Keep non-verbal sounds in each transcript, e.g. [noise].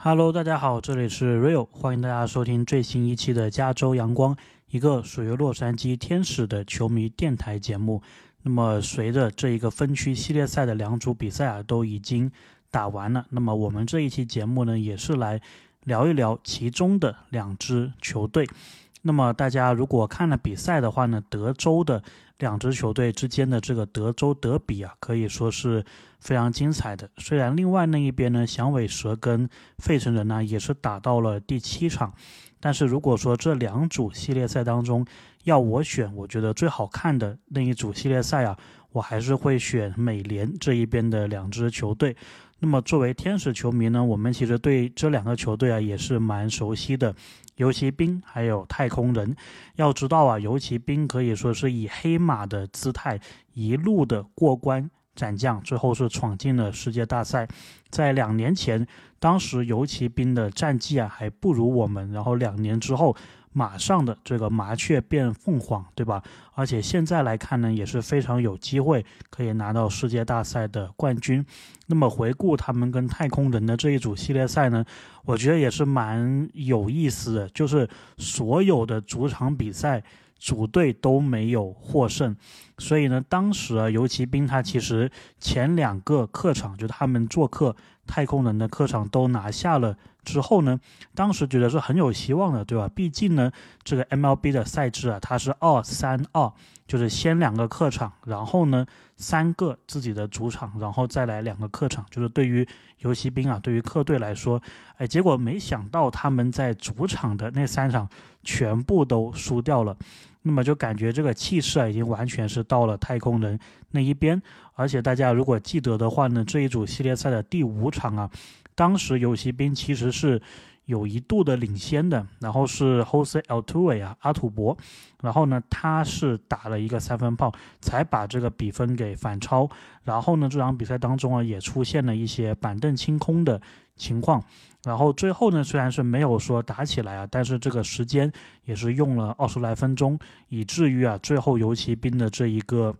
Hello，大家好，这里是 Real，欢迎大家收听最新一期的加州阳光，一个属于洛杉矶天使的球迷电台节目。那么，随着这一个分区系列赛的两组比赛啊都已经打完了，那么我们这一期节目呢，也是来聊一聊其中的两支球队。那么大家如果看了比赛的话呢，德州的两支球队之间的这个德州德比啊，可以说是非常精彩的。虽然另外那一边呢，响尾蛇跟费城人呢也是打到了第七场，但是如果说这两组系列赛当中要我选，我觉得最好看的那一组系列赛啊，我还是会选美联这一边的两支球队。那么作为天使球迷呢，我们其实对这两个球队啊也是蛮熟悉的。游骑兵还有太空人，要知道啊，游骑兵可以说是以黑马的姿态一路的过关斩将，最后是闯进了世界大赛。在两年前，当时游骑兵的战绩啊还不如我们，然后两年之后。马上的这个麻雀变凤凰，对吧？而且现在来看呢，也是非常有机会可以拿到世界大赛的冠军。那么回顾他们跟太空人的这一组系列赛呢，我觉得也是蛮有意思的，就是所有的主场比赛主队都没有获胜。所以呢，当时啊，游骑兵他其实前两个客场，就他们做客太空人的客场都拿下了。之后呢，当时觉得是很有希望的，对吧？毕竟呢，这个 MLB 的赛制啊，它是二三二，就是先两个客场，然后呢三个自己的主场，然后再来两个客场。就是对于游骑兵啊，对于客队来说，哎，结果没想到他们在主场的那三场全部都输掉了，那么就感觉这个气势啊，已经完全是到了太空人那一边。而且大家如果记得的话呢，这一组系列赛的第五场啊。当时游骑兵其实是有一度的领先的，然后是 Jose Altuve 啊，阿土伯，然后呢，他是打了一个三分炮，才把这个比分给反超。然后呢，这场比赛当中啊，也出现了一些板凳清空的情况。然后最后呢，虽然是没有说打起来啊，但是这个时间也是用了二十来分钟，以至于啊，最后游骑兵的这一个。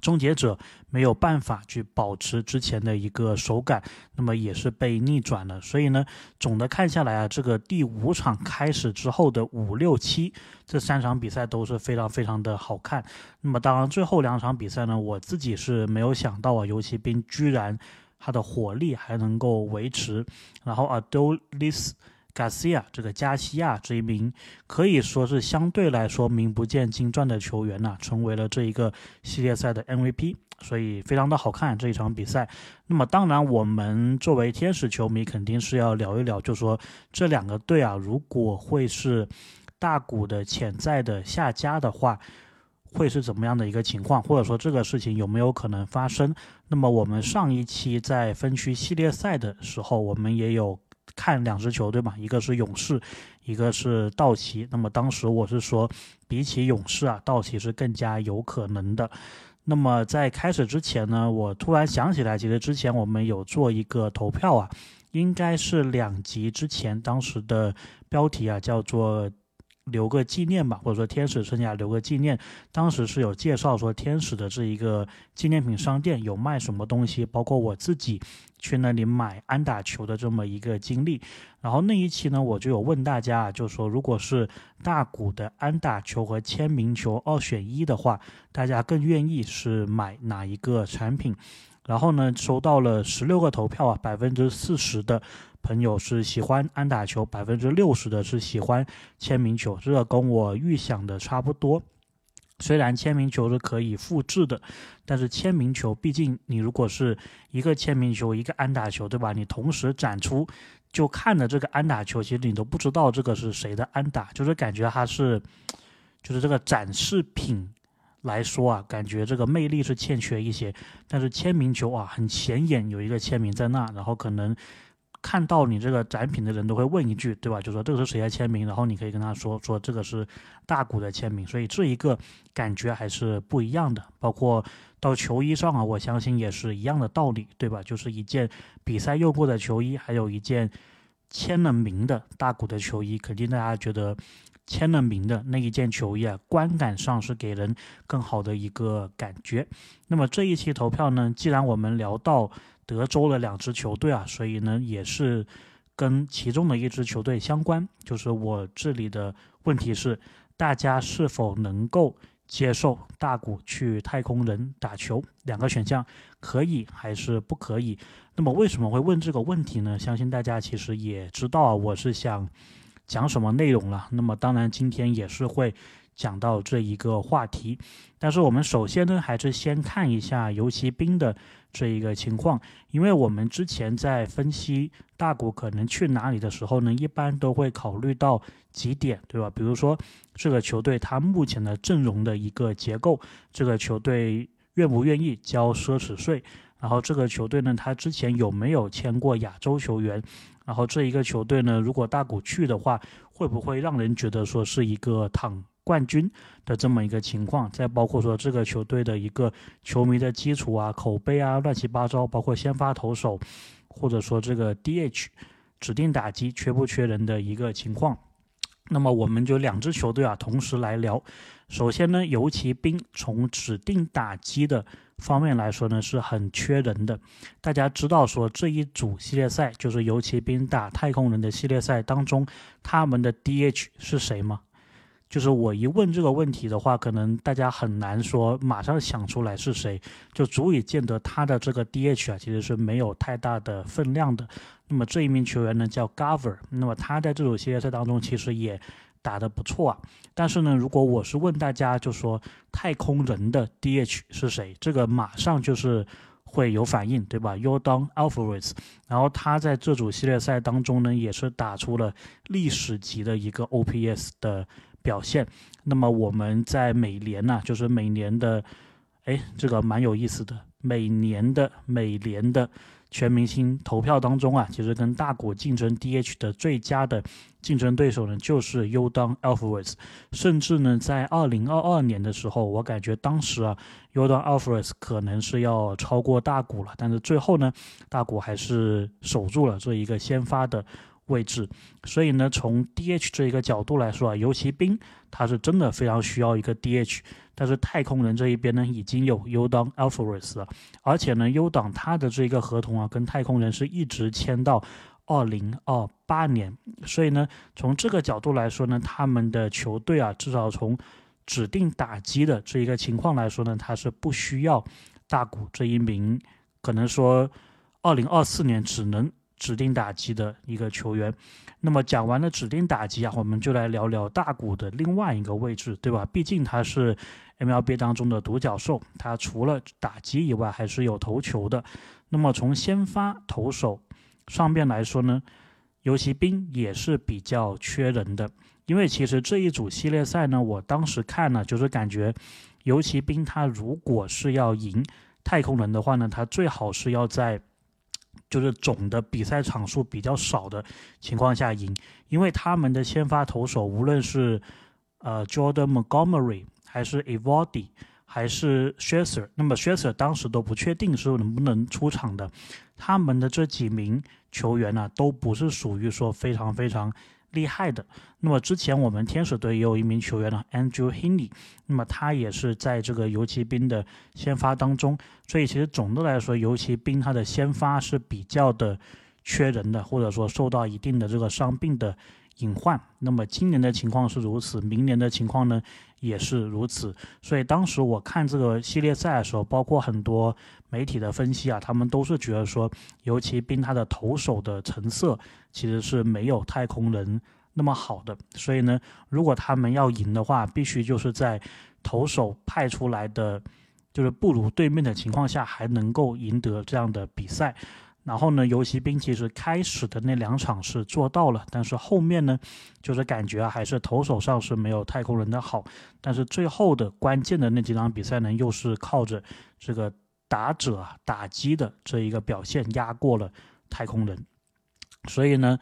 终结者没有办法去保持之前的一个手感，那么也是被逆转了。所以呢，总的看下来啊，这个第五场开始之后的五六七这三场比赛都是非常非常的好看。那么当然，最后两场比赛呢，我自己是没有想到啊，游骑兵居然他的火力还能够维持，然后啊都 s 加西加西亚这个加西亚这一名可以说是相对来说名不见经传的球员呢，成为了这一个系列赛的 MVP，所以非常的好看这一场比赛。那么当然，我们作为天使球迷肯定是要聊一聊，就说这两个队啊，如果会是大股的潜在的下家的话，会是怎么样的一个情况，或者说这个事情有没有可能发生？那么我们上一期在分区系列赛的时候，我们也有。看两支球队嘛，一个是勇士，一个是道奇。那么当时我是说，比起勇士啊，道奇是更加有可能的。那么在开始之前呢，我突然想起来，其实之前我们有做一个投票啊，应该是两集之前，当时的标题啊叫做。留个纪念吧，或者说天使生涯留个纪念。当时是有介绍说天使的这一个纪念品商店有卖什么东西，包括我自己去那里买安打球的这么一个经历。然后那一期呢，我就有问大家，就说如果是大股的安打球和签名球二选一的话，大家更愿意是买哪一个产品？然后呢，收到了十六个投票啊，百分之四十的。朋友是喜欢安打球，百分之六十的是喜欢签名球，这个跟我预想的差不多。虽然签名球是可以复制的，但是签名球毕竟你如果是一个签名球，一个安打球，对吧？你同时展出，就看着这个安打球，其实你都不知道这个是谁的安打，就是感觉它是，就是这个展示品来说啊，感觉这个魅力是欠缺一些。但是签名球啊，很显眼有一个签名在那，然后可能。看到你这个展品的人都会问一句，对吧？就说这个是谁的签名，然后你可以跟他说说这个是大谷的签名，所以这一个感觉还是不一样的。包括到球衣上啊，我相信也是一样的道理，对吧？就是一件比赛用过的球衣，还有一件签了名的大鼓的球衣，肯定大家觉得签了名的那一件球衣啊，观感上是给人更好的一个感觉。那么这一期投票呢，既然我们聊到。德州的两支球队啊，所以呢也是跟其中的一支球队相关。就是我这里的问题是，大家是否能够接受大谷去太空人打球？两个选项，可以还是不可以？那么为什么会问这个问题呢？相信大家其实也知道，我是想讲什么内容了。那么当然，今天也是会。讲到这一个话题，但是我们首先呢，还是先看一下游骑兵的这一个情况，因为我们之前在分析大股可能去哪里的时候呢，一般都会考虑到几点，对吧？比如说这个球队它目前的阵容的一个结构，这个球队愿不愿意交奢侈税，然后这个球队呢，他之前有没有签过亚洲球员，然后这一个球队呢，如果大股去的话，会不会让人觉得说是一个躺？冠军的这么一个情况，再包括说这个球队的一个球迷的基础啊、口碑啊、乱七八糟，包括先发投手，或者说这个 DH 指定打击缺不缺人的一个情况。那么我们就两支球队啊同时来聊。首先呢，游骑兵从指定打击的方面来说呢是很缺人的。大家知道说这一组系列赛就是游骑兵打太空人的系列赛当中，他们的 DH 是谁吗？就是我一问这个问题的话，可能大家很难说马上想出来是谁，就足以见得他的这个 DH 啊，其实是没有太大的分量的。那么这一名球员呢叫 Gover，那么他在这组系列赛当中其实也打得不错啊。但是呢，如果我是问大家，就说太空人的 DH 是谁，这个马上就是会有反应，对吧？Yordan Alvarez，然后他在这组系列赛当中呢，也是打出了历史级的一个 OPS 的。表现，那么我们在每年呢，就是每年的，哎，这个蛮有意思的，每年的每年的全明星投票当中啊，其实跟大股竞争 DH 的最佳的竞争对手呢，就是 Udon Alvarez，甚至呢，在二零二二年的时候，我感觉当时啊，Udon Alvarez 可能是要超过大股了，但是最后呢，大股还是守住了这一个先发的。位置，所以呢，从 DH 这一个角度来说啊，尤其兵他是真的非常需要一个 DH，但是太空人这一边呢，已经有 U 档 Alvarez 了，而且呢，U 档他的这个合同啊，跟太空人是一直签到二零二八年，所以呢，从这个角度来说呢，他们的球队啊，至少从指定打击的这一个情况来说呢，他是不需要大谷这一名，可能说二零二四年只能。指定打击的一个球员，那么讲完了指定打击啊，我们就来聊聊大谷的另外一个位置，对吧？毕竟他是 MLB 当中的独角兽，他除了打击以外，还是有投球的。那么从先发投手上面来说呢，游骑兵也是比较缺人的，因为其实这一组系列赛呢，我当时看了，就是感觉游骑兵他如果是要赢太空人的话呢，他最好是要在。就是总的比赛场数比较少的情况下赢，因为他们的先发投手无论是呃 Jordan Montgomery 还是 Evody，还是 s h e s e r 那么 s h e s e r 当时都不确定是能不能出场的，他们的这几名球员呢都不是属于说非常非常。厉害的，那么之前我们天使队也有一名球员呢，Andrew Heaney，那么他也是在这个游骑兵的先发当中，所以其实总的来说，游骑兵他的先发是比较的缺人的，或者说受到一定的这个伤病的隐患。那么今年的情况是如此，明年的情况呢也是如此。所以当时我看这个系列赛的时候，包括很多媒体的分析啊，他们都是觉得说尤其兵他的投手的成色。其实是没有太空人那么好的，所以呢，如果他们要赢的话，必须就是在投手派出来的就是不如对面的情况下，还能够赢得这样的比赛。然后呢，游骑兵其实开始的那两场是做到了，但是后面呢，就是感觉还是投手上是没有太空人的好。但是最后的关键的那几场比赛呢，又是靠着这个打者啊打击的这一个表现压过了太空人。所以呢，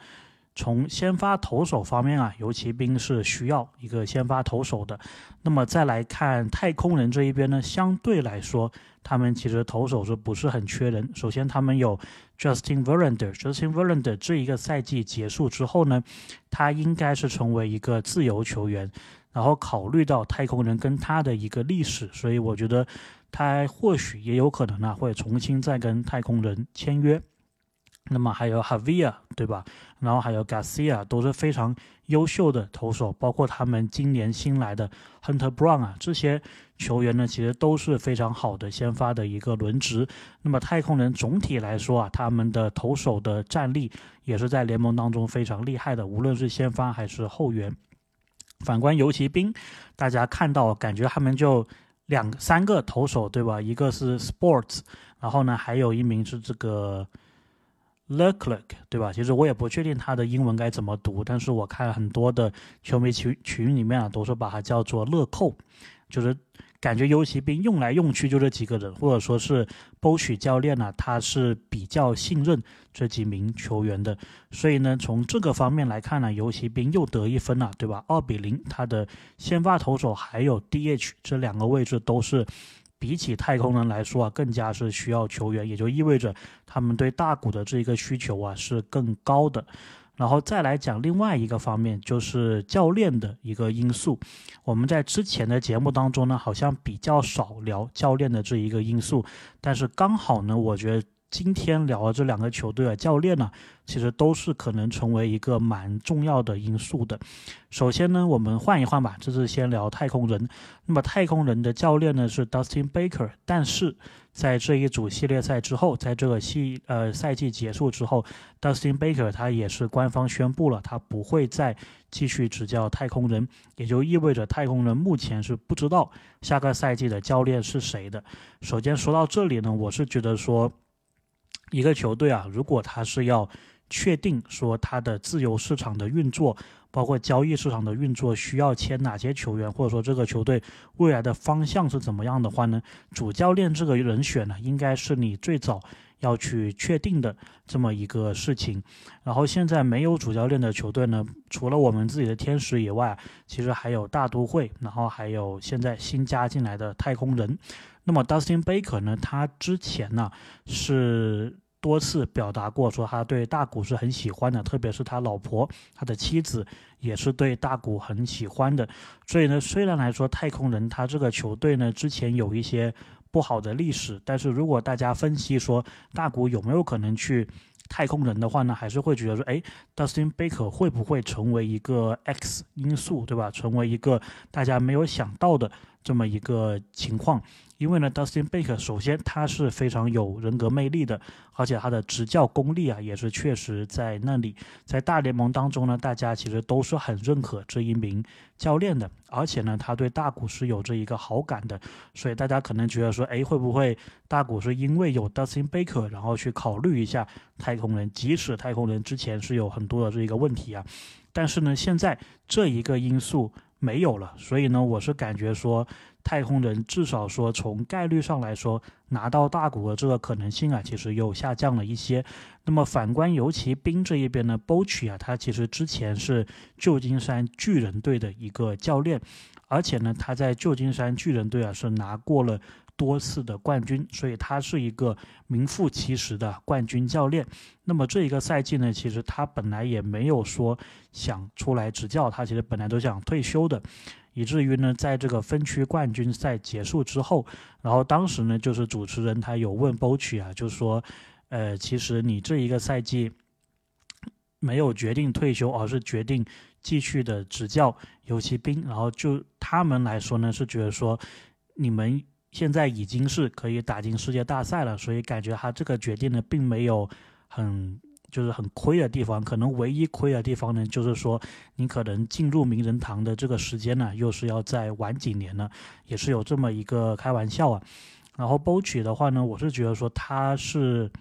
从先发投手方面啊，游骑兵是需要一个先发投手的。那么再来看太空人这一边呢，相对来说，他们其实投手是不是很缺人？首先，他们有 Justin Verlander，Justin Verlander 这一个赛季结束之后呢，他应该是成为一个自由球员。然后考虑到太空人跟他的一个历史，所以我觉得他或许也有可能呢会重新再跟太空人签约。那么还有 Havia，对吧？然后还有 Garcia，都是非常优秀的投手，包括他们今年新来的 Hunter Brown 啊，这些球员呢，其实都是非常好的先发的一个轮值。那么太空人总体来说啊，他们的投手的战力也是在联盟当中非常厉害的，无论是先发还是后援。反观游骑兵，大家看到感觉他们就两三个投手，对吧？一个是 Sports，然后呢，还有一名是这个。Luck 对吧？其实我也不确定他的英文该怎么读，但是我看很多的球迷群群里面啊，都是把它叫做乐扣，就是感觉游骑兵用来用去就这几个人，或者说是波许教练呢，他是比较信任这几名球员的，所以呢，从这个方面来看呢，游骑兵又得一分了，对吧？二比零，他的先发投手还有 DH 这两个位置都是。比起太空人来说啊，更加是需要球员，也就意味着他们对大股的这一个需求啊是更高的。然后再来讲另外一个方面，就是教练的一个因素。我们在之前的节目当中呢，好像比较少聊教练的这一个因素，但是刚好呢，我觉得。今天聊的这两个球队的，教练呢，其实都是可能成为一个蛮重要的因素的。首先呢，我们换一换吧，这是先聊太空人。那么太空人的教练呢是 Dustin Baker，但是在这一组系列赛之后，在这个系呃赛季结束之后，Dustin Baker 他也是官方宣布了，他不会再继续执教太空人，也就意味着太空人目前是不知道下个赛季的教练是谁的。首先说到这里呢，我是觉得说。一个球队啊，如果他是要确定说他的自由市场的运作，包括交易市场的运作需要签哪些球员，或者说这个球队未来的方向是怎么样的话呢？主教练这个人选呢，应该是你最早要去确定的这么一个事情。然后现在没有主教练的球队呢，除了我们自己的天使以外，其实还有大都会，然后还有现在新加进来的太空人。那么 Dustin Baker 呢？他之前呢是多次表达过说他对大谷是很喜欢的，特别是他老婆、他的妻子也是对大谷很喜欢的。所以呢，虽然来说太空人他这个球队呢之前有一些不好的历史，但是如果大家分析说大谷有没有可能去太空人的话呢，还是会觉得说，哎，Dustin Baker 会不会成为一个 X 因素，对吧？成为一个大家没有想到的这么一个情况。因为呢，Dustin Baker 首先他是非常有人格魅力的，而且他的执教功力啊也是确实在那里。在大联盟当中呢，大家其实都是很认可这一名教练的，而且呢，他对大谷是有着一个好感的。所以大家可能觉得说，哎，会不会大谷是因为有 Dustin Baker，然后去考虑一下太空人？即使太空人之前是有很多的这一个问题啊，但是呢，现在这一个因素没有了，所以呢，我是感觉说。太空人至少说从概率上来说，拿到大股的这个可能性啊，其实又下降了一些。那么反观尤其兵这一边呢 b o c h 啊，他其实之前是旧金山巨人队的一个教练，而且呢，他在旧金山巨人队啊是拿过了多次的冠军，所以他是一个名副其实的冠军教练。那么这一个赛季呢，其实他本来也没有说想出来执教，他其实本来都想退休的。以至于呢，在这个分区冠军赛结束之后，然后当时呢，就是主持人他有问 b o c h 啊，就说，呃，其实你这一个赛季没有决定退休，而是决定继续的执教游骑兵。然后就他们来说呢，是觉得说，你们现在已经是可以打进世界大赛了，所以感觉他这个决定呢，并没有很。就是很亏的地方，可能唯一亏的地方呢，就是说你可能进入名人堂的这个时间呢，又是要再晚几年呢，也是有这么一个开玩笑啊。然后 b o c h 的话呢，我是觉得说他是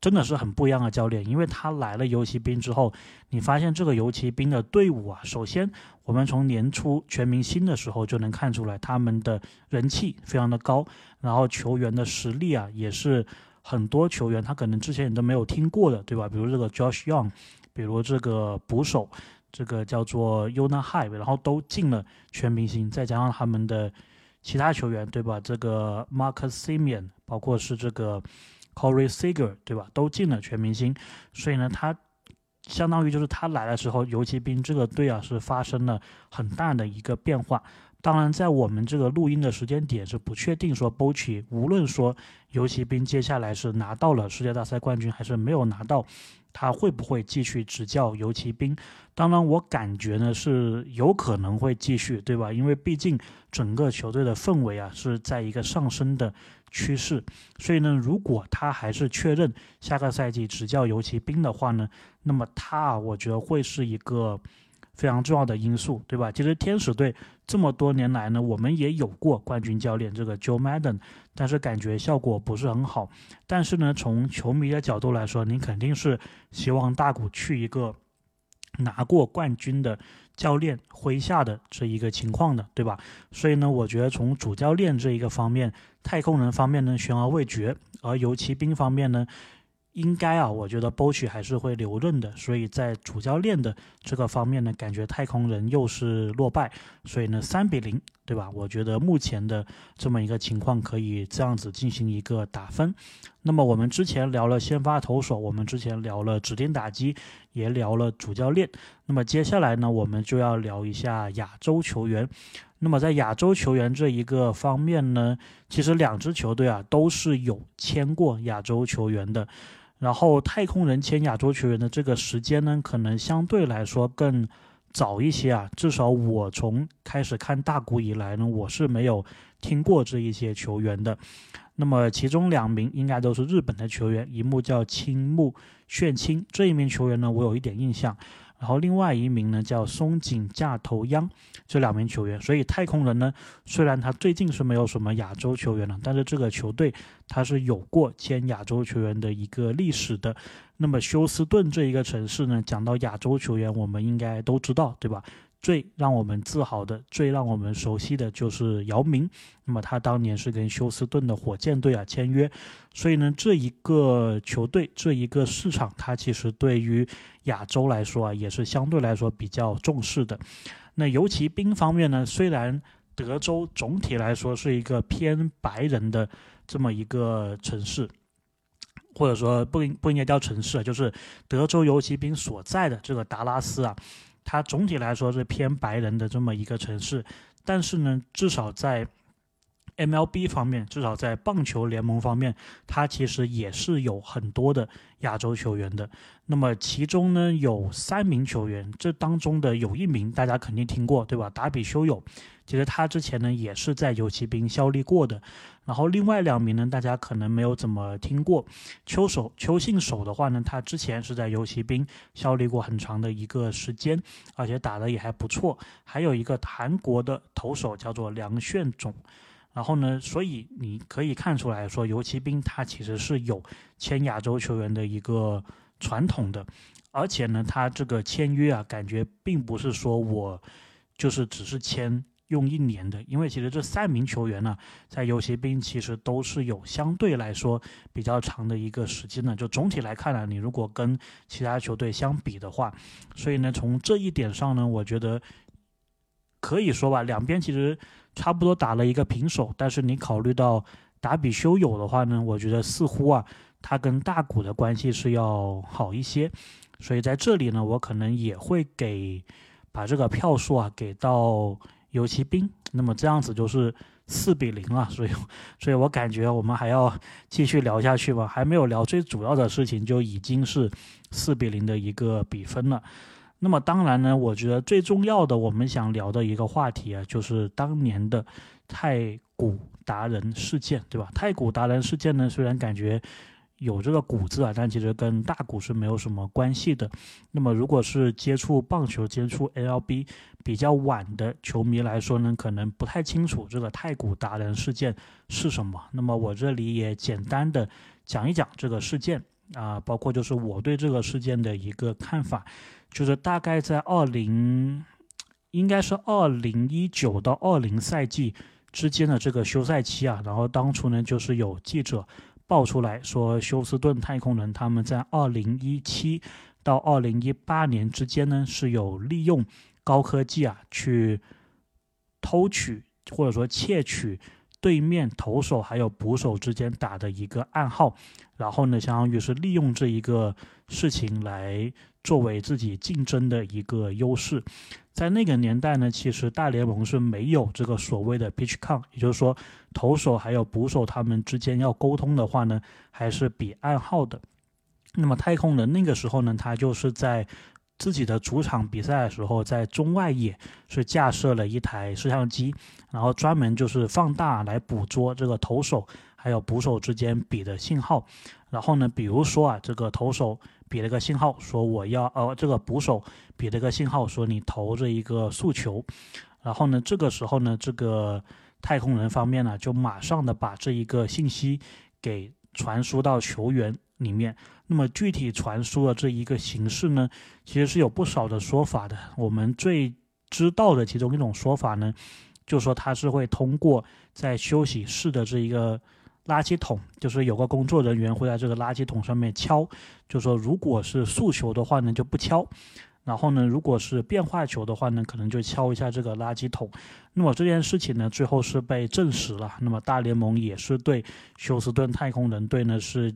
真的是很不一样的教练，因为他来了游骑兵之后，你发现这个游骑兵的队伍啊，首先我们从年初全明星的时候就能看出来，他们的人气非常的高，然后球员的实力啊也是。很多球员他可能之前你都没有听过的，对吧？比如这个 Josh Young，比如这个捕手，这个叫做 Yuna High，然后都进了全明星，再加上他们的其他球员，对吧？这个 Marcus Simeon，包括是这个 Corey Seager，对吧？都进了全明星，所以呢，他相当于就是他来的时候，游骑兵这个队啊是发生了很大的一个变化。当然，在我们这个录音的时间点是不确定说 Bochy 无论说游骑兵接下来是拿到了世界大赛冠军还是没有拿到，他会不会继续执教游骑兵？当然，我感觉呢是有可能会继续，对吧？因为毕竟整个球队的氛围啊是在一个上升的趋势，所以呢，如果他还是确认下个赛季执教游骑兵的话呢，那么他啊，我觉得会是一个。非常重要的因素，对吧？其实天使队这么多年来呢，我们也有过冠军教练这个 Joe Madden，但是感觉效果不是很好。但是呢，从球迷的角度来说，你肯定是希望大谷去一个拿过冠军的教练麾下的这一个情况的，对吧？所以呢，我觉得从主教练这一个方面，太空人方面呢悬而未决，而游骑兵方面呢。应该啊，我觉得 Bosch 还是会留任的，所以在主教练的这个方面呢，感觉太空人又是落败，所以呢，三比零，对吧？我觉得目前的这么一个情况可以这样子进行一个打分。那么我们之前聊了先发投手，我们之前聊了指定打击，也聊了主教练。那么接下来呢，我们就要聊一下亚洲球员。那么在亚洲球员这一个方面呢，其实两支球队啊都是有签过亚洲球员的。然后太空人签亚洲球员的这个时间呢，可能相对来说更早一些啊。至少我从开始看大谷以来呢，我是没有听过这一些球员的。那么其中两名应该都是日本的球员，一幕叫青木炫清，这一名球员呢，我有一点印象。然后另外一名呢叫松井架头央，这两名球员。所以太空人呢，虽然他最近是没有什么亚洲球员了，但是这个球队他是有过签亚洲球员的一个历史的。那么休斯顿这一个城市呢，讲到亚洲球员，我们应该都知道，对吧？最让我们自豪的、最让我们熟悉的就是姚明。那么他当年是跟休斯顿的火箭队啊签约，所以呢，这一个球队、这一个市场，它其实对于亚洲来说啊，也是相对来说比较重视的。那游骑兵方面呢，虽然德州总体来说是一个偏白人的这么一个城市，或者说不应不应该叫城市啊，就是德州游骑兵所在的这个达拉斯啊。它总体来说是偏白人的这么一个城市，但是呢，至少在 MLB 方面，至少在棒球联盟方面，它其实也是有很多的亚洲球员的。那么其中呢，有三名球员，这当中的有一名大家肯定听过，对吧？达比修有。其实他之前呢也是在游骑兵效力过的，然后另外两名呢大家可能没有怎么听过。秋守邱信守的话呢，他之前是在游骑兵效力过很长的一个时间，而且打的也还不错。还有一个韩国的投手叫做梁炫种，然后呢，所以你可以看出来说游骑兵他其实是有签亚洲球员的一个传统的，而且呢，他这个签约啊，感觉并不是说我就是只是签。用一年的，因为其实这三名球员呢，在游骑兵其实都是有相对来说比较长的一个时间的。就总体来看呢，你如果跟其他球队相比的话，所以呢，从这一点上呢，我觉得可以说吧，两边其实差不多打了一个平手。但是你考虑到达比修有的话呢，我觉得似乎啊，他跟大谷的关系是要好一些。所以在这里呢，我可能也会给把这个票数啊给到。游骑兵，那么这样子就是四比零了，所以，所以我感觉我们还要继续聊下去吧，还没有聊最主要的事情，就已经是四比零的一个比分了。那么当然呢，我觉得最重要的，我们想聊的一个话题啊，就是当年的太古达人事件，对吧？太古达人事件呢，虽然感觉。有这个“股字啊，但其实跟大股是没有什么关系的。那么，如果是接触棒球、接触 LB 比较晚的球迷来说呢，可能不太清楚这个太古达人事件是什么。那么，我这里也简单的讲一讲这个事件啊，包括就是我对这个事件的一个看法，就是大概在二零，应该是二零一九到二零赛季之间的这个休赛期啊，然后当初呢，就是有记者。爆出来说，休斯顿太空人他们在二零一七到二零一八年之间呢，是有利用高科技啊去偷取或者说窃取对面投手还有捕手之间打的一个暗号，然后呢，相当于是利用这一个事情来作为自己竞争的一个优势。在那个年代呢，其实大联盟是没有这个所谓的 pitch count，也就是说投手还有捕手他们之间要沟通的话呢，还是比暗号的。那么太空人那个时候呢，他就是在自己的主场比赛的时候，在中外野是架设了一台摄像机，然后专门就是放大来捕捉这个投手还有捕手之间比的信号。然后呢，比如说啊，这个投手比了个信号，说我要呃，这个捕手比了个信号，说你投这一个速球。然后呢，这个时候呢，这个太空人方面呢，就马上的把这一个信息给传输到球员里面。那么具体传输的这一个形式呢，其实是有不少的说法的。我们最知道的其中一种说法呢，就说它是会通过在休息室的这一个垃圾桶，就是有个工作人员会在这个垃圾桶上面敲，就说如果是速球的话呢就不敲，然后呢如果是变化球的话呢可能就敲一下这个垃圾桶。那么这件事情呢最后是被证实了。那么大联盟也是对休斯顿太空人队呢是。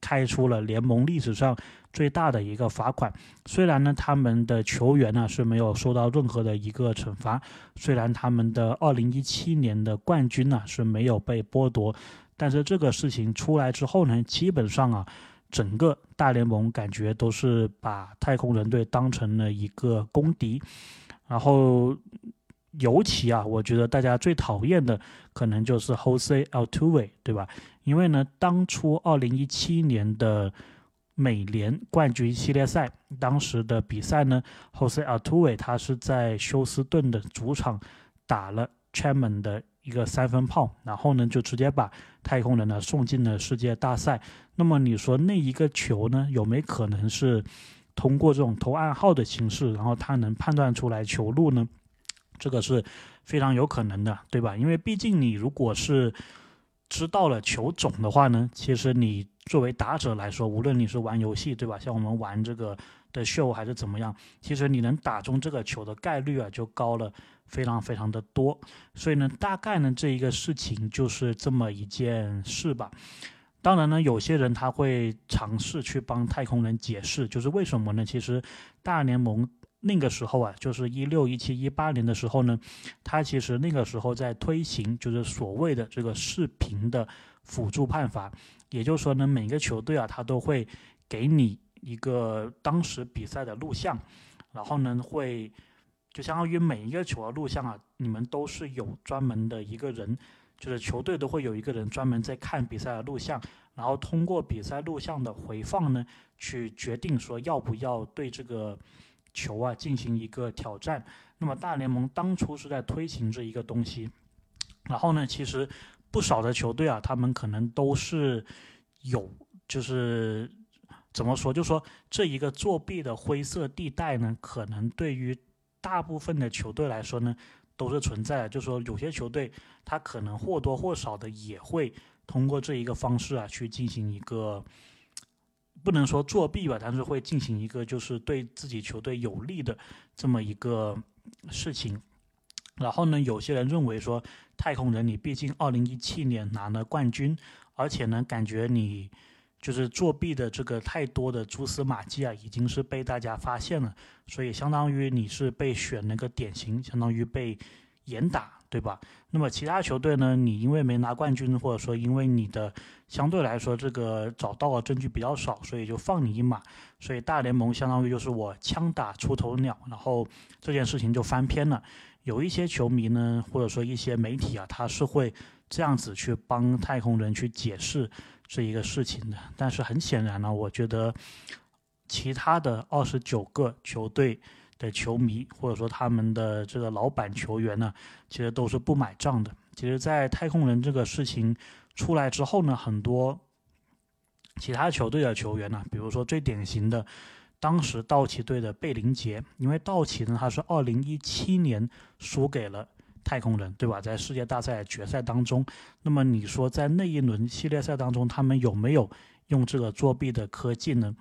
开出了联盟历史上最大的一个罚款。虽然呢，他们的球员呢是没有受到任何的一个惩罚，虽然他们的二零一七年的冠军呢是没有被剥夺，但是这个事情出来之后呢，基本上啊，整个大联盟感觉都是把太空人队当成了一个公敌，然后。尤其啊，我觉得大家最讨厌的可能就是 Jose Altuve，对吧？因为呢，当初二零一七年的美联冠军系列赛，当时的比赛呢，Jose Altuve 他是在休斯顿的主场打了 Chapman 的一个三分炮，然后呢，就直接把太空人呢送进了世界大赛。那么你说那一个球呢，有没可能是通过这种投暗号的形式，然后他能判断出来球路呢？这个是非常有可能的，对吧？因为毕竟你如果是知道了球种的话呢，其实你作为打者来说，无论你是玩游戏，对吧？像我们玩这个的秀还是怎么样，其实你能打中这个球的概率啊，就高了非常非常的多。所以呢，大概呢这一个事情就是这么一件事吧。当然呢，有些人他会尝试去帮太空人解释，就是为什么呢？其实大联盟。那个时候啊，就是一六、一七、一八年的时候呢，他其实那个时候在推行，就是所谓的这个视频的辅助判罚，也就是说呢，每个球队啊，他都会给你一个当时比赛的录像，然后呢，会就相当于每一个球的录像啊，你们都是有专门的一个人，就是球队都会有一个人专门在看比赛的录像，然后通过比赛录像的回放呢，去决定说要不要对这个。球啊，进行一个挑战。那么大联盟当初是在推行这一个东西，然后呢，其实不少的球队啊，他们可能都是有，就是怎么说，就说这一个作弊的灰色地带呢，可能对于大部分的球队来说呢，都是存在的。就说有些球队，他可能或多或少的也会通过这一个方式啊，去进行一个。不能说作弊吧，但是会进行一个就是对自己球队有利的这么一个事情。然后呢，有些人认为说，太空人你毕竟二零一七年拿了冠军，而且呢，感觉你就是作弊的这个太多的蛛丝马迹啊，已经是被大家发现了，所以相当于你是被选那个典型，相当于被严打。对吧？那么其他球队呢？你因为没拿冠军，或者说因为你的相对来说这个找到的证据比较少，所以就放你一马。所以大联盟相当于就是我枪打出头鸟，然后这件事情就翻篇了。有一些球迷呢，或者说一些媒体啊，他是会这样子去帮太空人去解释这一个事情的。但是很显然呢，我觉得其他的二十九个球队。的球迷或者说他们的这个老板球员呢，其实都是不买账的。其实，在太空人这个事情出来之后呢，很多其他球队的球员呢，比如说最典型的，当时道奇队的贝林杰，因为道奇呢他是二零一七年输给了太空人，对吧？在世界大赛决赛当中，那么你说在那一轮系列赛当中，他们有没有？用这个作弊的科技呢？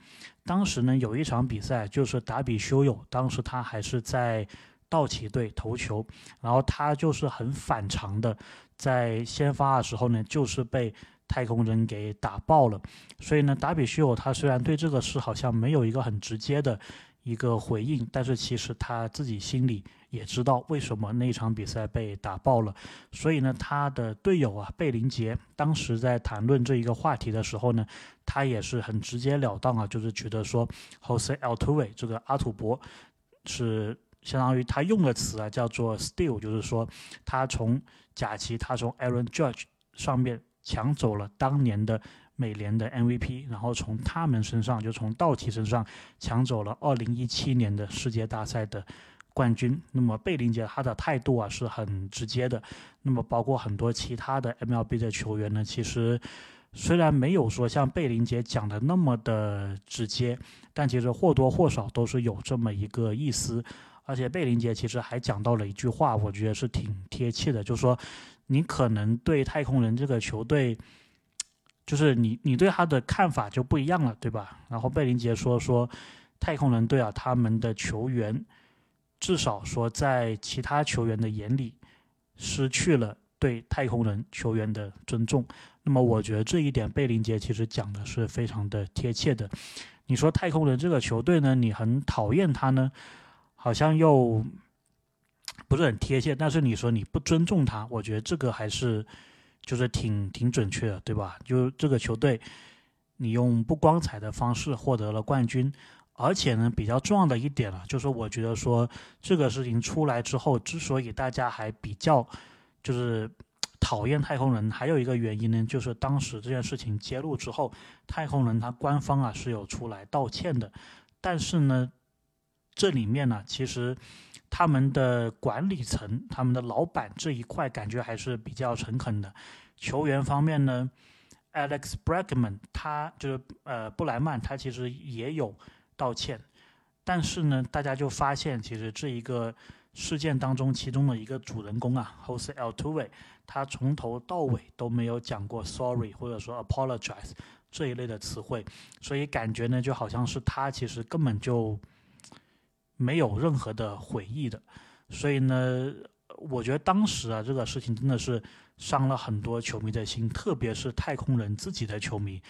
当时呢有一场比赛，就是达比修有，当时他还是在道奇队投球，然后他就是很反常的，在先发的时候呢，就是被太空人给打爆了。所以呢，达比修有他虽然对这个事好像没有一个很直接的一个回应，但是其实他自己心里也知道为什么那场比赛被打爆了，所以呢，他的队友啊贝林杰当时在谈论这一个话题的时候呢，他也是很直截了当啊，就是觉得说 Jose Altuve 这个阿土伯是相当于他用的词啊叫做 steal，就是说他从贾奇他从 Aaron Judge 上面抢走了当年的。美联的 MVP，然后从他们身上，就从道奇身上抢走了2017年的世界大赛的冠军。那么贝林杰他的态度啊是很直接的。那么包括很多其他的 MLB 的球员呢，其实虽然没有说像贝林杰讲的那么的直接，但其实或多或少都是有这么一个意思。而且贝林杰其实还讲到了一句话，我觉得是挺贴切的，就是说你可能对太空人这个球队。就是你，你对他的看法就不一样了，对吧？然后贝林杰说说，太空人队啊，他们的球员至少说在其他球员的眼里失去了对太空人球员的尊重。那么我觉得这一点贝林杰其实讲的是非常的贴切的。你说太空人这个球队呢，你很讨厌他呢，好像又不是很贴切。但是你说你不尊重他，我觉得这个还是。就是挺挺准确的，对吧？就这个球队，你用不光彩的方式获得了冠军，而且呢，比较重要的一点啊，就是我觉得说这个事情出来之后，之所以大家还比较就是 [tsk] 讨厌太空人，还有一个原因呢，就是当时这件事情揭露之后，太空人他官方啊是有出来道歉的，但是呢，这里面呢，其实。他们的管理层，他们的老板这一块感觉还是比较诚恳的。球员方面呢，Alex Bregman，他就是呃布莱曼，他其实也有道歉。但是呢，大家就发现，其实这一个事件当中，其中的一个主人公啊，Jose Altuve，他从头到尾都没有讲过 sorry 或者说 apologize 这一类的词汇，所以感觉呢，就好像是他其实根本就。没有任何的悔意的，所以呢，我觉得当时啊，这个事情真的是伤了很多球迷的心，特别是太空人自己的球迷，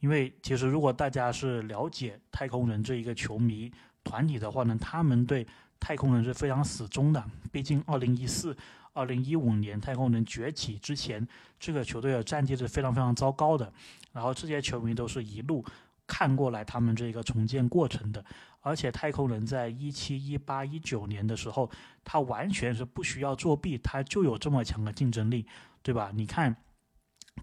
因为其实如果大家是了解太空人这一个球迷团体的话呢，他们对太空人是非常死忠的。毕竟二零一四、二零一五年太空人崛起之前，这个球队的战绩是非常非常糟糕的，然后这些球迷都是一路看过来他们这个重建过程的。而且太空人在一七、一八、一九年的时候，他完全是不需要作弊，他就有这么强的竞争力，对吧？你看，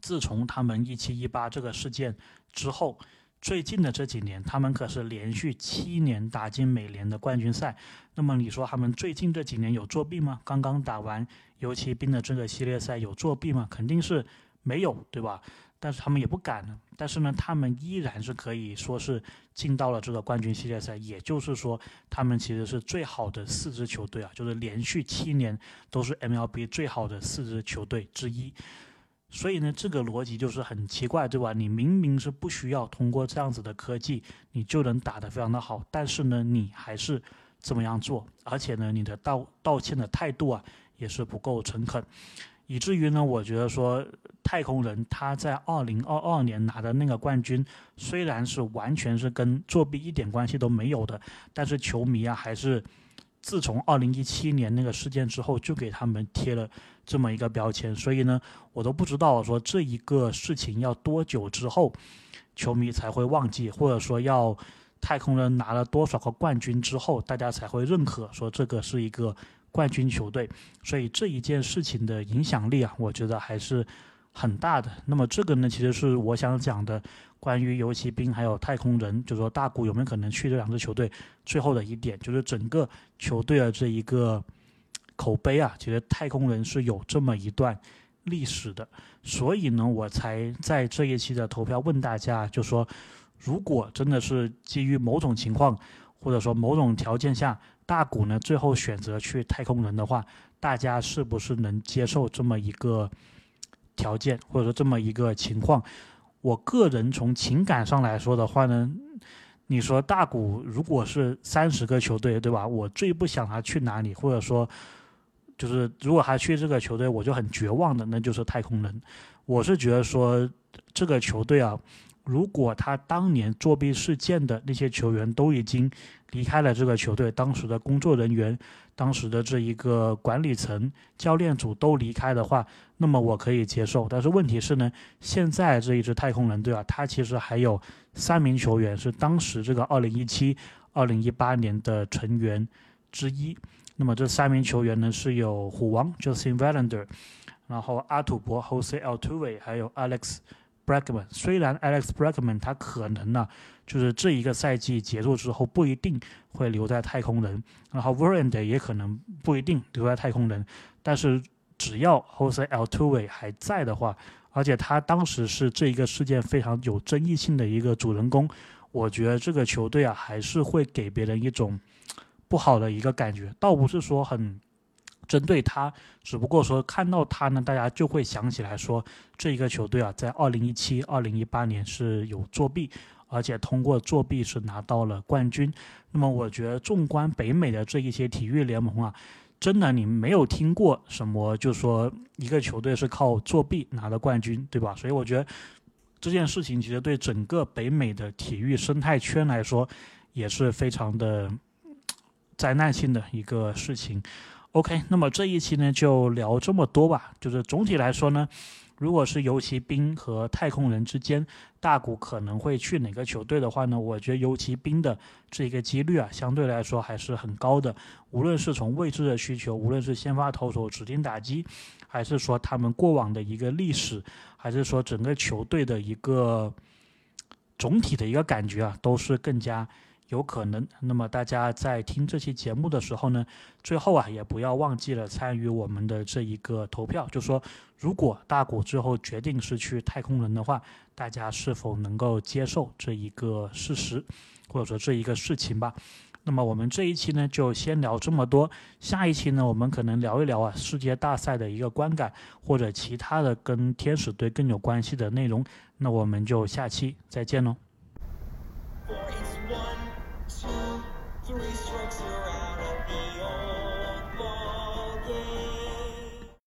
自从他们一七、一八这个事件之后，最近的这几年，他们可是连续七年打进美联的冠军赛。那么你说他们最近这几年有作弊吗？刚刚打完游骑兵的这个系列赛有作弊吗？肯定是没有，对吧？但是他们也不敢呢。但是呢，他们依然是可以说是进到了这个冠军系列赛。也就是说，他们其实是最好的四支球队啊，就是连续七年都是 MLB 最好的四支球队之一。所以呢，这个逻辑就是很奇怪，对吧？你明明是不需要通过这样子的科技，你就能打得非常的好，但是呢，你还是这么样做，而且呢，你的道道歉的态度啊，也是不够诚恳。以至于呢，我觉得说太空人他在二零二二年拿的那个冠军，虽然是完全是跟作弊一点关系都没有的，但是球迷啊还是自从二零一七年那个事件之后，就给他们贴了这么一个标签。所以呢，我都不知道说这一个事情要多久之后，球迷才会忘记，或者说要太空人拿了多少个冠军之后，大家才会认可说这个是一个。冠军球队，所以这一件事情的影响力啊，我觉得还是很大的。那么这个呢，其实是我想讲的关于游骑兵还有太空人，就说大谷有没有可能去这两支球队，最后的一点就是整个球队的这一个口碑啊，其实太空人是有这么一段历史的。所以呢，我才在这一期的投票问大家，就说如果真的是基于某种情况，或者说某种条件下。大谷呢，最后选择去太空人的话，大家是不是能接受这么一个条件，或者说这么一个情况？我个人从情感上来说的话呢，你说大谷如果是三十个球队，对吧？我最不想他去哪里，或者说，就是如果他去这个球队，我就很绝望的，那就是太空人。我是觉得说这个球队啊，如果他当年作弊事件的那些球员都已经离开了这个球队，当时的工作人员、当时的这一个管理层、教练组都离开的话，那么我可以接受。但是问题是呢，现在这一支太空人队啊，他其实还有三名球员是当时这个2017、2018年的成员之一。那么这三名球员呢，是有虎王 Justin Verlander，然后阿土伯 Jose Altuve，还有 Alex。Bregman 虽然 Alex Bregman 他可能呢，就是这一个赛季结束之后不一定会留在太空人，然后 Verlander 也可能不一定留在太空人，但是只要 Jose Altuve 还在的话，而且他当时是这一个事件非常有争议性的一个主人公，我觉得这个球队啊还是会给别人一种不好的一个感觉，倒不是说很。针对他，只不过说看到他呢，大家就会想起来说，这一个球队啊，在二零一七、二零一八年是有作弊，而且通过作弊是拿到了冠军。那么，我觉得纵观北美的这一些体育联盟啊，真的你没有听过什么，就说一个球队是靠作弊拿的冠军，对吧？所以我觉得这件事情其实对整个北美的体育生态圈来说，也是非常的灾难性的一个事情。OK，那么这一期呢就聊这么多吧。就是总体来说呢，如果是游骑兵和太空人之间，大谷可能会去哪个球队的话呢？我觉得游骑兵的这个几率啊，相对来说还是很高的。无论是从位置的需求，无论是先发投手指定打击，还是说他们过往的一个历史，还是说整个球队的一个总体的一个感觉啊，都是更加。有可能，那么大家在听这期节目的时候呢，最后啊也不要忘记了参与我们的这一个投票，就说如果大谷之后决定是去太空人的话，大家是否能够接受这一个事实，或者说这一个事情吧？那么我们这一期呢就先聊这么多，下一期呢我们可能聊一聊啊世界大赛的一个观感，或者其他的跟天使队更有关系的内容，那我们就下期再见喽。Three strikes,